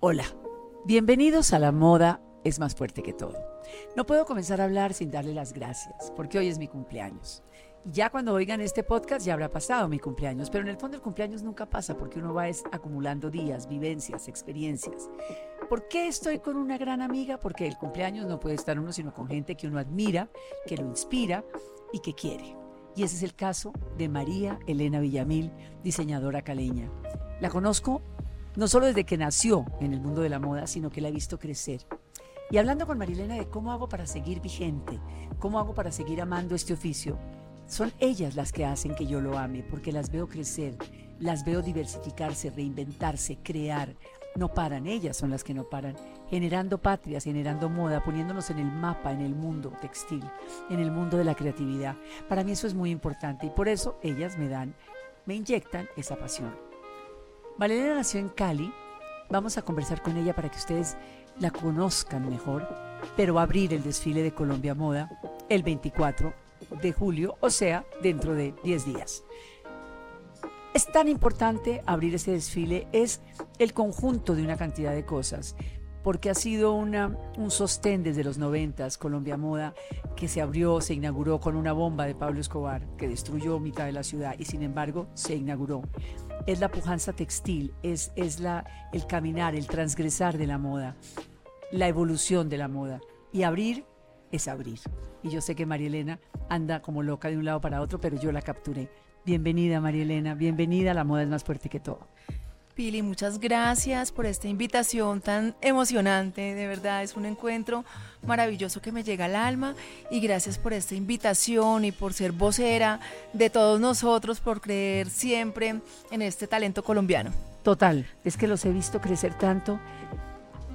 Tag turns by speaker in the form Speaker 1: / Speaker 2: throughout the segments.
Speaker 1: Hola, bienvenidos a La Moda es más fuerte que todo. No puedo comenzar a hablar sin darle las gracias, porque hoy es mi cumpleaños. Ya cuando oigan este podcast ya habrá pasado mi cumpleaños, pero en el fondo el cumpleaños nunca pasa porque uno va acumulando días, vivencias, experiencias. ¿Por qué estoy con una gran amiga? Porque el cumpleaños no puede estar uno sino con gente que uno admira, que lo inspira y que quiere. Y ese es el caso de María Elena Villamil, diseñadora caleña. La conozco no solo desde que nació en el mundo de la moda, sino que la he visto crecer. Y hablando con Marilena de cómo hago para seguir vigente, cómo hago para seguir amando este oficio, son ellas las que hacen que yo lo ame, porque las veo crecer, las veo diversificarse, reinventarse, crear. No paran, ellas son las que no paran, generando patrias, generando moda, poniéndonos en el mapa, en el mundo textil, en el mundo de la creatividad. Para mí eso es muy importante y por eso ellas me dan, me inyectan esa pasión. Valeria nació en Cali. Vamos a conversar con ella para que ustedes la conozcan mejor, pero va a abrir el desfile de Colombia Moda el 24 de julio, o sea, dentro de 10 días. Es tan importante abrir ese desfile, es el conjunto de una cantidad de cosas, porque ha sido una, un sostén desde los 90, Colombia Moda, que se abrió, se inauguró con una bomba de Pablo Escobar, que destruyó mitad de la ciudad y sin embargo se inauguró es la pujanza textil, es, es la, el caminar, el transgresar de la moda, la evolución de la moda. Y abrir es abrir. Y yo sé que María Elena anda como loca de un lado para otro, pero yo la capturé. Bienvenida María Elena, bienvenida, la moda es más fuerte que todo.
Speaker 2: Pili, muchas gracias por esta invitación tan emocionante. De verdad, es un encuentro maravilloso que me llega al alma. Y gracias por esta invitación y por ser vocera de todos nosotros, por creer siempre en este talento colombiano.
Speaker 1: Total, es que los he visto crecer tanto.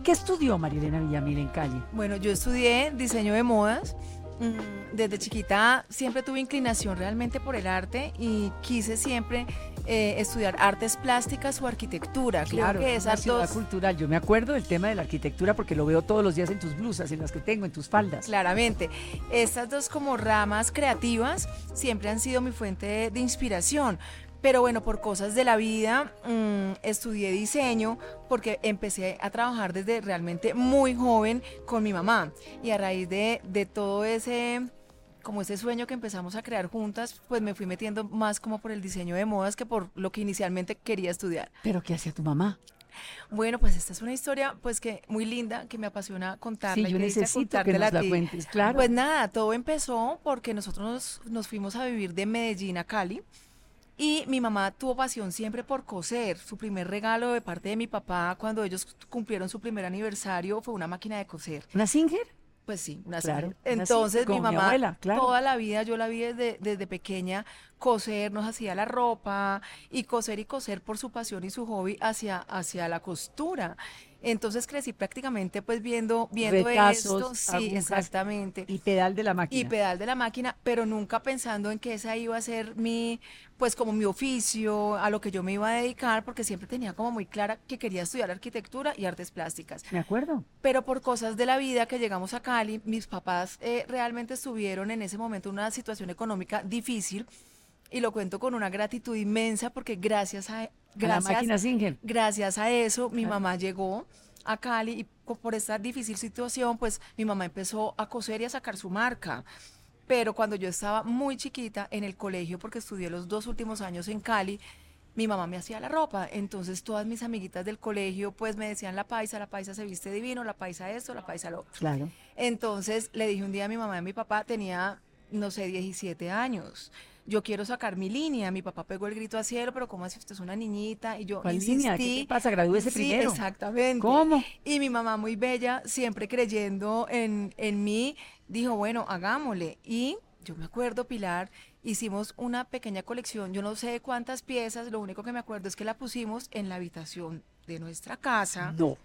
Speaker 1: ¿Qué estudió Marilena Villamil en Cali?
Speaker 2: Bueno, yo estudié diseño de modas. Mm, desde chiquita siempre tuve inclinación realmente por el arte y quise siempre eh, estudiar artes plásticas o arquitectura.
Speaker 1: Claro, que es ciudad cultural. Yo me acuerdo del tema de la arquitectura porque lo veo todos los días en tus blusas, en las que tengo, en tus faldas.
Speaker 2: Claramente. Estas dos como ramas creativas siempre han sido mi fuente de, inspiración. Pero bueno, por cosas de la vida, mm, estudié diseño porque empecé a trabajar desde realmente muy joven con mi mamá. Y a raíz de, de todo ese como ese sueño que empezamos a crear juntas, pues me fui metiendo más como por el diseño de modas que por lo que inicialmente quería estudiar.
Speaker 1: ¿Pero qué hacía tu mamá?
Speaker 2: Bueno, pues esta es una historia pues que muy linda, que me apasiona contarla.
Speaker 1: Sí, yo necesito que nos la cuentes, claro.
Speaker 2: Pues nada, todo empezó porque nosotros nos, nos fuimos a vivir de Medellín a Cali. Y mi mamá tuvo pasión siempre por coser. Su primer regalo de parte de mi papá cuando ellos cumplieron su primer aniversario fue una máquina de coser.
Speaker 1: ¿Una Singer?
Speaker 2: Pues sí, claro, Entonces mi mamá, toda la vida, yo la vi desde, desde pequeña, coser, nos hacía la ropa y coser y coser por su pasión y su hobby hacia, hacia la costura. Entonces crecí prácticamente pues viendo, viendo esto, sí, exactamente.
Speaker 1: Y pedal de la máquina.
Speaker 2: Y pedal de la máquina, pero nunca pensando en que esa iba a ser mi, pues como mi oficio, a lo que yo me iba a dedicar, porque siempre tenía como muy clara que quería estudiar arquitectura y artes plásticas.
Speaker 1: Me acuerdo.
Speaker 2: Pero por cosas de la vida que llegamos a Cali, mis papás eh, realmente estuvieron en ese momento en una situación económica difícil y lo cuento con una gratitud inmensa porque gracias a,
Speaker 1: gracias,
Speaker 2: gracias a eso mi mamá llegó a Cali y por esta difícil situación pues mi mamá empezó a coser y a sacar su marca. Pero cuando yo estaba muy chiquita en el colegio, porque estudié los dos últimos años en Cali, mi mamá me hacía la ropa. Entonces todas mis amiguitas del colegio pues me decían la paisa, la paisa se viste divino, la paisa esto, la paisa lo
Speaker 1: Claro.
Speaker 2: Entonces le dije un día a mi mamá y a mi papá, tenía, no sé, 17 años yo quiero sacar mi línea. Mi papá pegó el grito a cielo, pero ¿cómo así usted es una niñita? Y yo
Speaker 1: ¿Cuál línea? ¿Qué pasa? Gradúese
Speaker 2: sí,
Speaker 1: primero.
Speaker 2: exactamente.
Speaker 1: ¿Cómo?
Speaker 2: Y mi mamá muy bella, siempre creyendo en, en mí, dijo, bueno, hagámosle. Y yo me acuerdo, Pilar, hicimos una pequeña colección, yo no sé cuántas piezas, lo único que me acuerdo es que la pusimos en la habitación de nuestra casa.
Speaker 1: No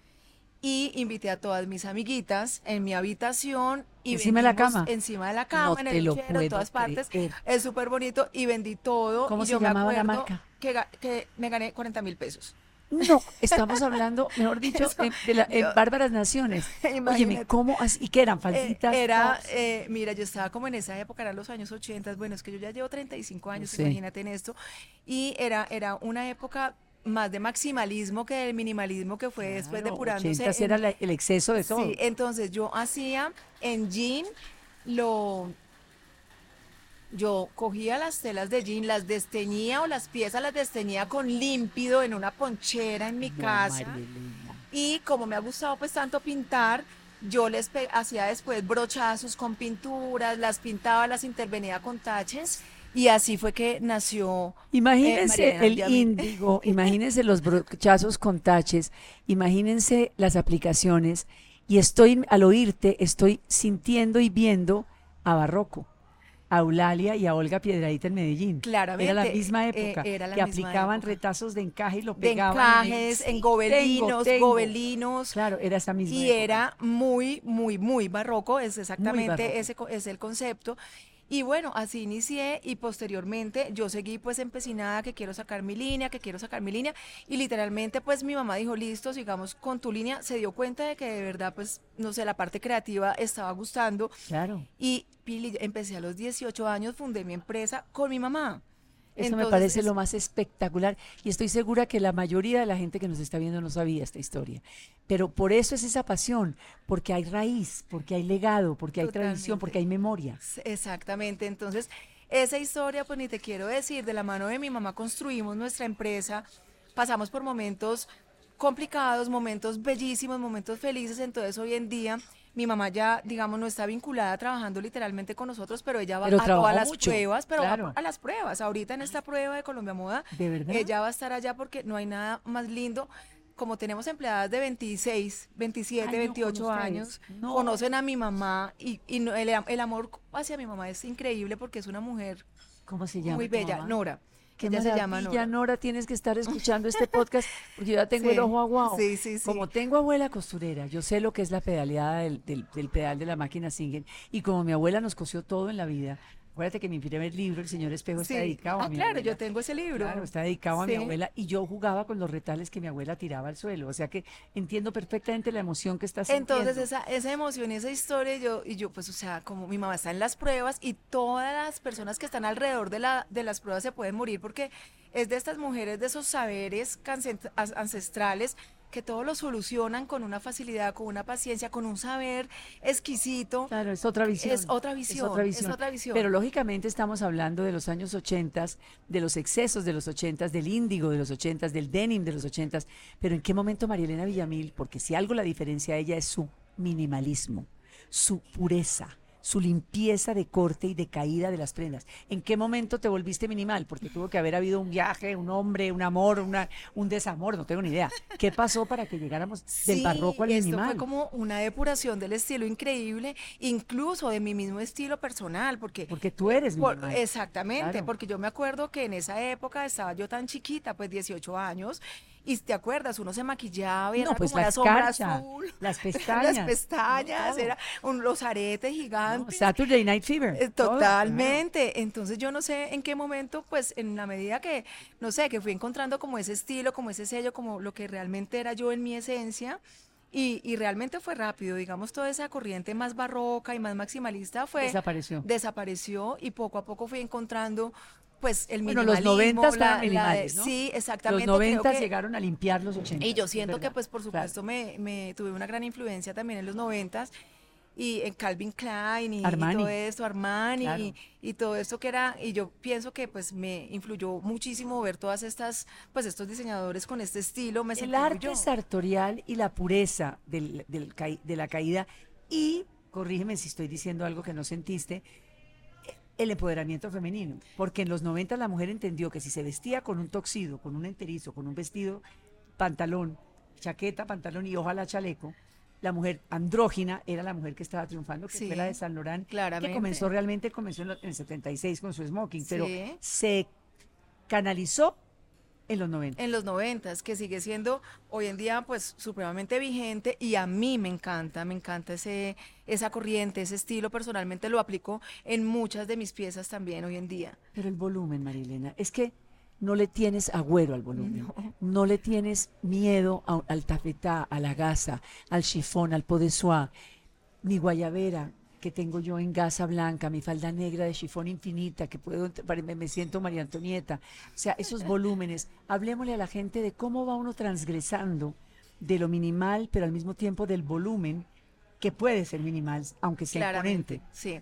Speaker 2: y invité a todas mis amiguitas en mi habitación y
Speaker 1: encima de la cama
Speaker 2: encima de la cama en el lechero, en todas partes es súper bonito y vendí todo
Speaker 1: ¿cómo
Speaker 2: y
Speaker 1: se
Speaker 2: yo
Speaker 1: llamaba
Speaker 2: me
Speaker 1: la marca?
Speaker 2: Que, que me gané 40 mil pesos
Speaker 1: no, estamos hablando, mejor dicho, en, de Bárbaras Naciones. Óyeme, ¿cómo así? ¿Y qué eran? Eh, ¿Falditas?
Speaker 2: era, eh, mira, yo estaba como en esa época, eran los años 80, bueno, es que yo ya llevo 35 años, imagínate en esto, y era, era una época más de maximalismo que del minimalismo que fue después
Speaker 1: Claro,
Speaker 2: depurándose.
Speaker 1: 80s
Speaker 2: en-
Speaker 1: era la- el exceso de todo.
Speaker 2: Sí, entonces yo hacía en jean lo yo cogía las telas de jean, las desteñía o las piezas las desteñía con límpido en una ponchera en mi
Speaker 1: No,
Speaker 2: casa. Y como me ha gustado pues tanto pintar, yo les hacía después brochazos con pinturas, las pintaba, las intervenía con taches y así fue que nació
Speaker 1: Imagínense
Speaker 2: Mariana
Speaker 1: el índigo, imagínense los brochazos con taches, imagínense las aplicaciones y estoy, al oírte, estoy sintiendo y viendo a Barroco, a Eulalia y a Olga Piedradita en Medellín.
Speaker 2: Claramente,
Speaker 1: Era la misma
Speaker 2: eh,
Speaker 1: época,
Speaker 2: era la
Speaker 1: que
Speaker 2: misma
Speaker 1: aplicaban
Speaker 2: época.
Speaker 1: retazos de encaje y lo
Speaker 2: de
Speaker 1: pegaban.
Speaker 2: encajes, en
Speaker 1: Sí,
Speaker 2: gobelinos,
Speaker 1: tengo, tengo.
Speaker 2: gobelinos.
Speaker 1: Claro, era esa misma
Speaker 2: Y
Speaker 1: época.
Speaker 2: era muy, muy, muy barroco, es exactamente
Speaker 1: barroco.
Speaker 2: ese es el concepto. Y bueno, así inicié y posteriormente yo seguí pues empecinada que quiero sacar mi línea, que quiero sacar mi línea y literalmente pues mi mamá dijo, listo, sigamos con tu línea, se dio cuenta de que de verdad pues no sé, la parte creativa estaba gustando
Speaker 1: Claro.
Speaker 2: y Pili, empecé a los 18 años, fundé mi empresa con mi mamá.
Speaker 1: Eso me parece
Speaker 2: es-
Speaker 1: lo más espectacular y estoy segura que la mayoría de la gente que nos está viendo no sabía esta historia. Pero por eso es esa pasión, porque hay raíz, porque hay legado, porque hay tradición, porque hay memoria.
Speaker 2: Exactamente, entonces esa historia, pues ni te quiero decir, de la mano de mi mamá construimos nuestra empresa, pasamos por momentos complicados, momentos bellísimos, momentos felices, entonces hoy en día mi mamá ya, digamos, no está vinculada trabajando literalmente con nosotros, pero ella va
Speaker 1: Pero
Speaker 2: a todas las
Speaker 1: mucho,
Speaker 2: pruebas, pero va
Speaker 1: claro.
Speaker 2: a las pruebas. Ahorita en esta prueba de Colombia Moda,
Speaker 1: ¿De verdad?
Speaker 2: ella va a estar allá porque no hay nada más lindo. Como tenemos empleadas de 26, 27,
Speaker 1: Ay, no,
Speaker 2: 28
Speaker 1: con
Speaker 2: años.
Speaker 1: No.
Speaker 2: conocen a mi mamá y, y no- el, el amor hacia mi mamá es increíble porque es una mujer
Speaker 1: ¿Cómo se llama?
Speaker 2: muy bella? Nora.
Speaker 1: Qué
Speaker 2: ella se llama Nora.
Speaker 1: Nora. Tienes que estar escuchando este podcast porque yo ya tengo el
Speaker 2: Sí,
Speaker 1: ojo aguado.
Speaker 2: sí, sí, sí.
Speaker 1: Como tengo abuela costurera, yo sé lo que es la pedaleada del, del- del pedal de la máquina Singer. Y como mi abuela nos cosió todo en la vida, acuérdate que mi primer libro, El Señor Espejo, está dedicado a
Speaker 2: Ah,
Speaker 1: mi
Speaker 2: claro,
Speaker 1: abuela.
Speaker 2: yo tengo ese libro.
Speaker 1: Claro, está dedicado a mi abuela y yo jugaba con los retales que mi abuela tiraba al suelo. O sea que entiendo perfectamente la emoción que estás sintiendo.
Speaker 2: Entonces esa, esa emoción, esa historia, yo, y yo pues, o sea, como mi mamá está en las pruebas y todas las personas que están alrededor de, la, de las pruebas se pueden morir porque es de estas mujeres, de esos saberes ancestrales que todo lo solucionan con una facilidad, con una paciencia, con un saber exquisito.
Speaker 1: Claro, es otra visión.
Speaker 2: Es otra visión, es otra visión.
Speaker 1: Pero lógicamente estamos hablando de los años 80, de los excesos de los 80, del índigo de los 80, del denim de los 80. Pero ¿en qué momento María Elena Villamil? Porque si algo la diferencia a ella es su minimalismo, su pureza, su limpieza de corte y de caída de las prendas. ¿En qué momento te volviste minimal? Porque tuvo que haber habido un viaje, un hombre, un amor, una, un desamor, no tengo ni idea. ¿Qué pasó para que llegáramos del
Speaker 2: Sí,
Speaker 1: barroco al
Speaker 2: esto
Speaker 1: minimal?
Speaker 2: fue como una depuración del estilo increíble, incluso de mi mismo estilo personal, porque
Speaker 1: Porque tú eres
Speaker 2: Por-
Speaker 1: minimal.
Speaker 2: exactamente,
Speaker 1: Claro.
Speaker 2: porque yo me acuerdo que en esa época estaba yo tan chiquita, pues 18 años, y te acuerdas, uno se maquillaba y
Speaker 1: No,
Speaker 2: era
Speaker 1: pues
Speaker 2: como
Speaker 1: la
Speaker 2: sombra azul,
Speaker 1: las
Speaker 2: las
Speaker 1: pestañas,
Speaker 2: pestañas,
Speaker 1: todo.
Speaker 2: era un- los aretes
Speaker 1: No,
Speaker 2: gigantes.
Speaker 1: Saturday Night Fever.
Speaker 2: Eh,
Speaker 1: todo,
Speaker 2: Totalmente. Entonces yo no sé en qué momento, pues en la medida que, no sé, que fui encontrando como ese estilo, como ese sello, como lo que realmente era yo en mi esencia. Y, y realmente fue rápido, digamos, toda esa corriente más barroca y más maximalista fue
Speaker 1: Desapareció.
Speaker 2: desapareció y poco a poco fui encontrando pues el
Speaker 1: Bueno, los
Speaker 2: minimalismo.
Speaker 1: 90
Speaker 2: la-
Speaker 1: fueron
Speaker 2: la-
Speaker 1: minimales, ¿no?
Speaker 2: Sí,
Speaker 1: Los
Speaker 2: exactamente. creo
Speaker 1: 90
Speaker 2: que-
Speaker 1: llegaron a limpiar los 80.
Speaker 2: y yo siento que, pues, por
Speaker 1: claro.
Speaker 2: supuesto, me, me tuve una gran influencia también en los noventas y en Calvin Klein y, todo esto, Armani
Speaker 1: Claro.
Speaker 2: y, y todo esto que era, y yo pienso que pues me influyó muchísimo ver todas estas, pues estos diseñadores con este estilo, me
Speaker 1: El arte
Speaker 2: yo.
Speaker 1: sartorial y la pureza del, del de la caída y, corrígeme si estoy diciendo algo que no sentiste, el empoderamiento femenino. Porque en los 90 la mujer entendió que si se vestía con un toxido, con un enterizo, con un vestido, pantalón, chaqueta, pantalón y ojalá chaleco, la mujer andrógina era la mujer que estaba triunfando, que
Speaker 2: Sí,
Speaker 1: fue la de San Laurent, que comenzó realmente, comenzó en, el 76 con su smoking, pero
Speaker 2: Sí.
Speaker 1: se canalizó en los 90.
Speaker 2: en los noventas, que sigue siendo hoy en día pues supremamente vigente y a mí me encanta, me encanta ese, esa corriente, ese estilo, personalmente lo aplico en muchas de mis piezas también hoy en día.
Speaker 1: Pero el volumen, Marilena, es que no le tienes agüero al volumen, no, le tienes miedo a- al tafetá, a la gasa, al chifón, al pot de soie, ni guayabera. Que tengo yo en gasa blanca, mi falda negra de chifón infinita, que puedo, me, me siento María Antonieta. O sea, esos volúmenes. Hablemosle a la gente de cómo va uno transgresando de lo minimal, pero al mismo tiempo del volumen, que puede ser minimal, aunque sea imponente.
Speaker 2: Sí.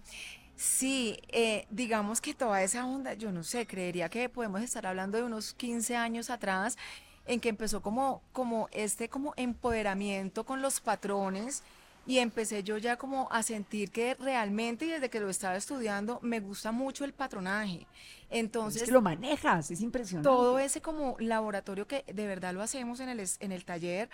Speaker 2: Sí, eh, digamos que toda esa onda, yo no sé, creería que podemos estar hablando de unos 15 años atrás, en que empezó como, como este como empoderamiento con los patrones y empecé yo ya como a sentir que realmente y desde que lo estaba estudiando me gusta mucho el patronaje. Entonces
Speaker 1: es que lo manejas, es impresionante.
Speaker 2: Todo ese como laboratorio que de verdad lo hacemos en el en el taller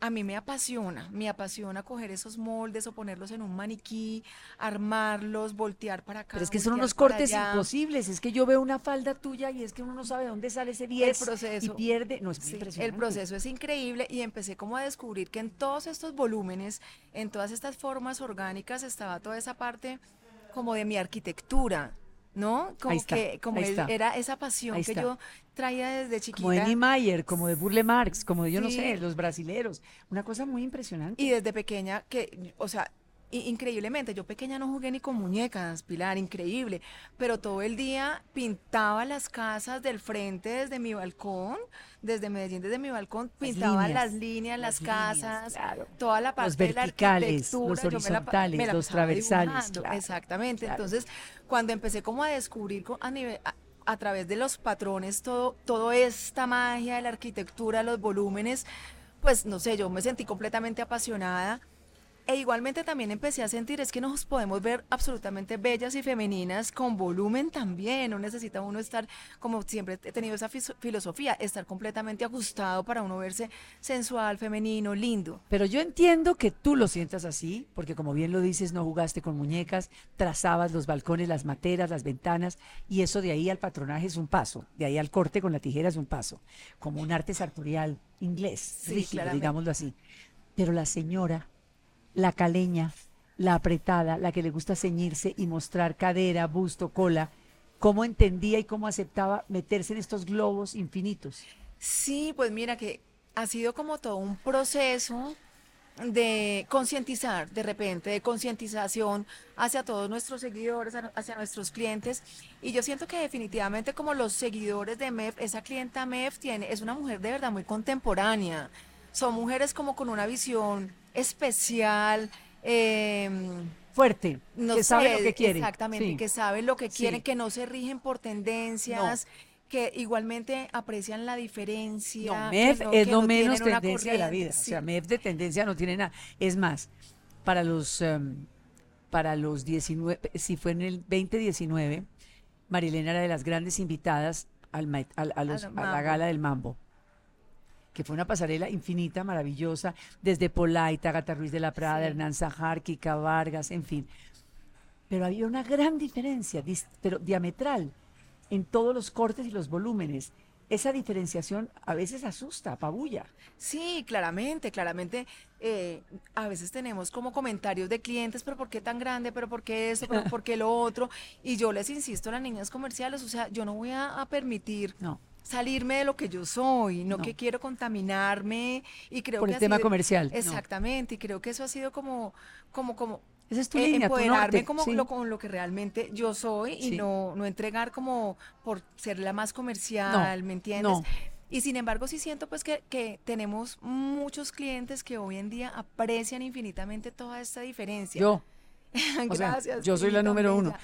Speaker 2: a mí me apasiona, me apasiona coger esos moldes o ponerlos en un maniquí, armarlos, voltear para acá.
Speaker 1: Pero es que son unos cortes imposibles, es que yo veo una falda tuya y es que uno no sabe dónde sale ese 10 y pierde, no es.
Speaker 2: El proceso es increíble y empecé como a descubrir que en todos estos volúmenes, en todas estas formas orgánicas estaba toda esa parte como de mi arquitectura, ¿no? Como que como era esa pasión que yo traía desde chiquita.
Speaker 1: Como de Niemeyer, como de Burle Marx, como de yo no sé, los brasileros. Una cosa muy impresionante.
Speaker 2: Y desde pequeña, que, o sea, increíblemente, yo pequeña no jugué ni con muñecas, Pilar, increíble, pero todo el día pintaba las casas del frente desde mi balcón, desde Medellín, desde mi balcón, pintaba las líneas, las, casas, toda la parte
Speaker 1: los verticales,
Speaker 2: de
Speaker 1: la los horizontales, los transversales.
Speaker 2: exactamente, entonces cuando empecé como a descubrir a través de los patrones, todo, toda esta magia de la arquitectura, los volúmenes, pues no sé, yo me sentí completamente apasionada e igualmente también empecé a sentir es que nos podemos ver absolutamente bellas y femeninas con volumen también. No necesita uno estar, como siempre he tenido esa filosofía, estar completamente ajustado para uno verse sensual, femenino, lindo.
Speaker 1: Pero yo entiendo que tú lo sientas así, porque como bien lo dices, no jugaste con muñecas, trazabas los balcones, las materas, las ventanas, y eso de ahí al patronaje es un paso, de ahí al corte con la tijera es un paso, como un arte sartorial inglés, sí, digámoslo así. Pero la señora la caleña, la apretada, la que le gusta ceñirse y mostrar cadera, busto, cola, cómo entendía y cómo aceptaba meterse en estos globos infinitos.
Speaker 2: Sí, pues mira que ha sido como todo un proceso de concientizar, de repente, de concientización hacia todos nuestros seguidores, hacia nuestros clientes. Y yo siento que definitivamente como los seguidores de MEF, esa clienta MEF tiene, es una mujer de verdad muy contemporánea. Son mujeres como con una visión especial, em,
Speaker 1: fuerte, que sabe lo que quiere.
Speaker 2: Exactamente, que sabe lo que quieren, que no se rigen por tendencias. que igualmente aprecian la diferencia.
Speaker 1: No, MEF es lo menos tendencia de la vida. O sea, MEF de tendencia no tiene nada. Es más, para los, em, para los 19, si fue en el 2019, Marilena era de las grandes invitadas al, a, a la gala del Mambo que fue una pasarela infinita, maravillosa, desde Polaita, Gata Ruiz de la Prada, Hernán Sajar, Kika Vargas, en fin. Pero había una gran diferencia, pero diametral, en todos los cortes y los volúmenes. Esa diferenciación a veces asusta, apabulla.
Speaker 2: Sí, claramente, claramente. Eh, a veces tenemos como comentarios de clientes, pero ¿por qué tan grande? ¿Pero por qué eso? ¿Pero por qué lo otro? Y yo les insisto a las niñas comerciales, o sea, yo no voy a, a permitir no salirme de lo que yo soy, no, que quiero contaminarme y creo
Speaker 1: Por
Speaker 2: que
Speaker 1: el tema comercial.
Speaker 2: Exactamente, y creo que eso ha sido como como como
Speaker 1: esa es tu eh, empoderarme
Speaker 2: como lo, con lo que realmente yo soy y no no entregar como por ser la más comercial, ¿me entiendes? Y sin embargo sí siento pues que, que tenemos muchos clientes que hoy en día aprecian infinitamente toda esta diferencia.
Speaker 1: Yo.
Speaker 2: Gracias.
Speaker 1: yo soy la número uno.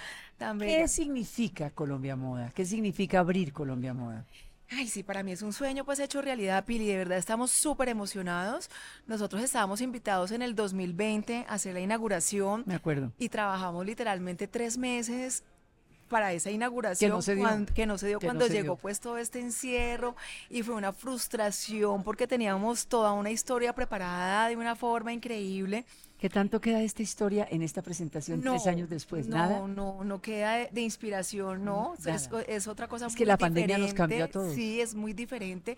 Speaker 1: ¿Qué significa Colombia Moda? ¿Qué significa abrir Colombia Moda?
Speaker 2: Ay, sí, para mí es un sueño pues hecho realidad, Pili, de verdad estamos súper emocionados. Nosotros estábamos invitados en el 2020 a hacer la inauguración.
Speaker 1: Me acuerdo.
Speaker 2: Y trabajamos literalmente tres meses para esa inauguración que no se dio, cuando, que no se dio cuando llegó pues todo este encierro y fue una frustración porque teníamos toda una historia preparada de una forma increíble
Speaker 1: ¿Qué tanto queda de esta historia en esta presentación tres años después? ¿Nada?
Speaker 2: No, no, no queda de, inspiración, no. Es, otra cosa
Speaker 1: es que la pandemia nos cambió a todos.
Speaker 2: Sí, es muy diferente.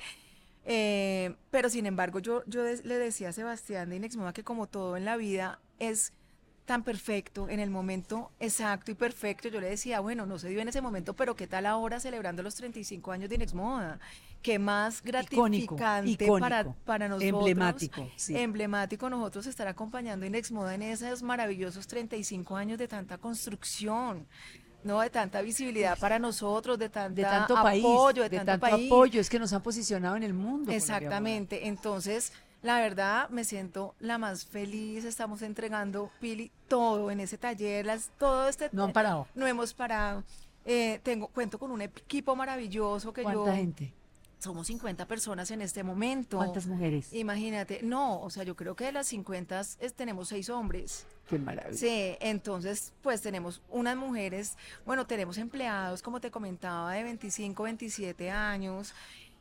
Speaker 2: Eh, pero sin embargo, yo, yo le decía a Sebastián de Inexmoda que como todo en la vida es tan perfecto, en el momento exacto y perfecto. Yo le decía, bueno, no se dio en ese momento, pero ¿qué tal ahora celebrando los 35 años de Inex Moda? Qué más gratificante Para, para nosotros.
Speaker 1: Emblemático.
Speaker 2: Emblemático nosotros estar acompañando Inex Moda en esos maravillosos 35 años de tanta construcción. No, de tanta visibilidad para nosotros, de, tanto apoyo,
Speaker 1: de, tanto, apoyo, es que nos han posicionado en el mundo.
Speaker 2: Exactamente, entonces la verdad, me siento la más feliz. Estamos entregando, Pili, todo en ese taller. Las, todo este.
Speaker 1: No han parado.
Speaker 2: No hemos parado. Eh, tengo, cuento con un equipo maravilloso que
Speaker 1: ¿Cuánta gente?
Speaker 2: Somos 50 personas en este momento.
Speaker 1: ¿Cuántas mujeres?
Speaker 2: Imagínate, no, o sea, yo creo que de las 50 tenemos seis hombres.
Speaker 1: Qué maravilla.
Speaker 2: Sí, entonces, pues tenemos unas mujeres, bueno, tenemos empleados, como te comentaba, de 25, 27 años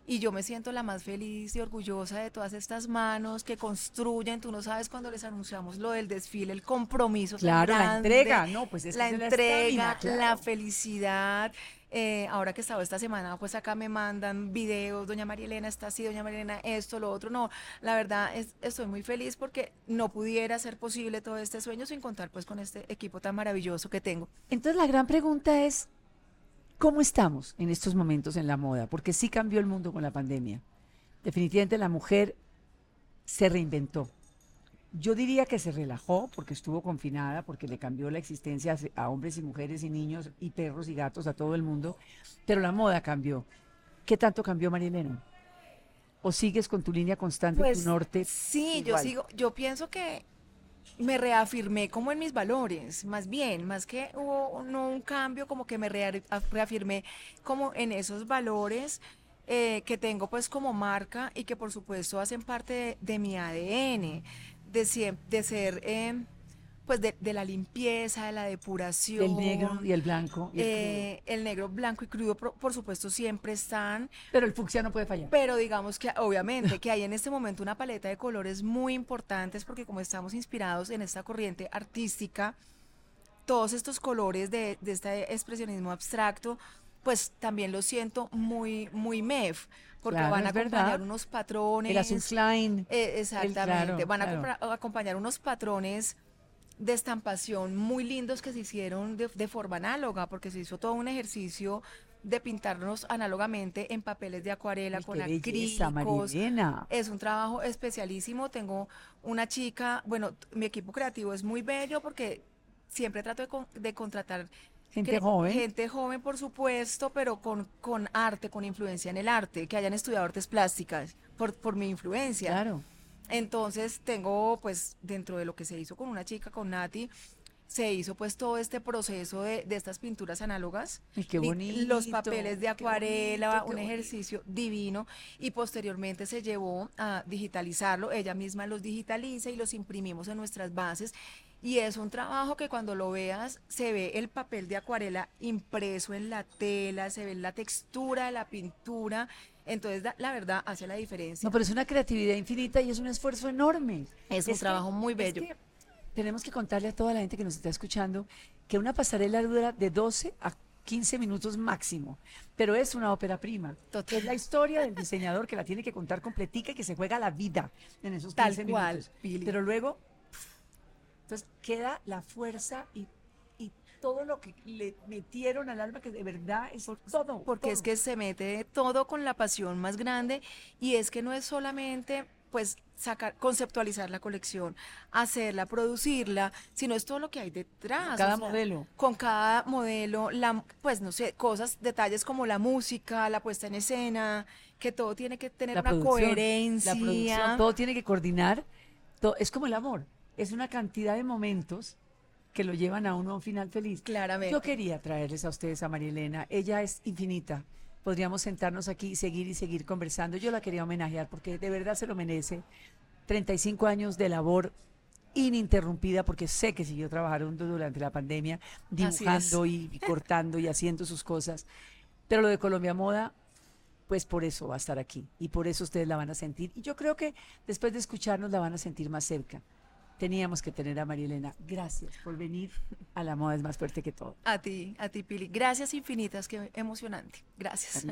Speaker 2: y yo me siento la más feliz y orgullosa de todas estas manos que construyen. Tú no sabes cuando les anunciamos lo del desfile, el compromiso.
Speaker 1: Claro, la entrega, no, pues es
Speaker 2: la entrega, la, felicidad. Eh, ahora que he estado esta semana, pues acá me mandan videos, doña María Elena está así, doña María Elena esto, lo otro. No, la verdad es, estoy muy feliz porque no pudiera ser posible todo este sueño sin contar pues con este equipo tan maravilloso que tengo.
Speaker 1: Entonces la gran pregunta es, ¿Cómo estamos en estos momentos en la moda? Porque sí cambió el mundo con la pandemia. Definitivamente la mujer se reinventó. Yo diría que se relajó porque estuvo confinada, porque le cambió la existencia a hombres y mujeres y niños y perros y gatos a todo el mundo, pero la moda cambió. ¿Qué tanto cambió, Marilena? ¿O sigues con tu línea constante, tu
Speaker 2: pues,
Speaker 1: norte?
Speaker 2: Sí, yo sigo, yo pienso que me reafirmé como en mis valores, más bien, más que hubo no un cambio, como que me reafirmé como en esos valores eh, que tengo pues como marca y que por supuesto hacen parte de, mi ADN, de, de ser... Eh, pues de, la limpieza, de la depuración.
Speaker 1: El negro y el blanco.
Speaker 2: Eh, el, negro, blanco y crudo, por, supuesto, siempre están.
Speaker 1: Pero el fucsia no puede fallar.
Speaker 2: Pero digamos que, obviamente, que hay en este momento una paleta de colores muy importantes, porque como estamos inspirados en esta corriente artística, todos estos colores de, este expresionismo abstracto, pues también lo siento muy, muy MEF, porque van a acompañar unos patrones.
Speaker 1: El azul Klein.
Speaker 2: Eh, exactamente, van a acompañar unos patrones de estampación muy lindos que se hicieron de, forma análoga, porque se hizo todo un ejercicio de pintarnos análogamente en papeles de acuarela con acrílicos. Es un trabajo especialísimo. Tengo una chica, bueno, mi equipo creativo es muy bello porque siempre trato de, contratar
Speaker 1: Gente joven.
Speaker 2: Gente joven, por supuesto, pero con, con arte, con influencia en el arte, que hayan estudiado artes plásticas, por, por mi influencia.
Speaker 1: Claro.
Speaker 2: Entonces tengo pues dentro de lo que se hizo con una chica, con Nati, se hizo pues todo este proceso de, estas pinturas análogas.
Speaker 1: Y qué bonito.
Speaker 2: Los papeles de acuarela, un ejercicio divino. Y posteriormente se llevó a digitalizarlo. Ella misma los digitaliza y los imprimimos en nuestras bases. Y es un trabajo que cuando lo veas se ve el papel de acuarela impreso en la tela, se ve la textura de la pintura entonces, la verdad, hace la diferencia.
Speaker 1: No, pero es una creatividad infinita y es un esfuerzo enorme.
Speaker 2: Es, un trabajo muy bello.
Speaker 1: tenemos que contarle a toda la gente que nos está escuchando que una pasarela dura de 12 a 15 minutos máximo, pero es una ópera prima. Es la historia del diseñador que la tiene que contar completica y que se juega la vida en esos 15 Tal cual, minutos. Pero luego, entonces queda la fuerza y todo lo que le metieron al alma, que de verdad es todo.
Speaker 2: Porque es que se mete todo con la pasión más grande y es que no es solamente pues sacar, conceptualizar la colección, hacerla, producirla, sino es todo lo que hay detrás.
Speaker 1: Cada modelo.
Speaker 2: Con cada modelo, la, pues no sé, cosas, detalles como la música, la puesta en escena, que todo tiene que tener una coherencia.
Speaker 1: La producción, todo tiene que coordinar. Todo, es como el amor, es una cantidad de momentos que lo llevan a uno a un final feliz.
Speaker 2: Claramente.
Speaker 1: Yo quería traerles a ustedes a María Elena. Ella es infinita. Podríamos sentarnos aquí y seguir y seguir conversando. Yo la quería homenajear porque de verdad se lo merece. 35 años de labor ininterrumpida porque sé que siguió trabajando durante la pandemia, dibujando y, y cortando y haciendo sus cosas. Pero lo de Colombia Moda, pues por eso va a estar aquí y por eso ustedes la van a sentir. Y yo creo que después de escucharnos la van a sentir más cerca teníamos que tener a María Elena. Gracias por venir a La Moda es más fuerte que todo.
Speaker 2: A ti, a ti, Pili. Gracias infinitas, qué emocionante. Gracias.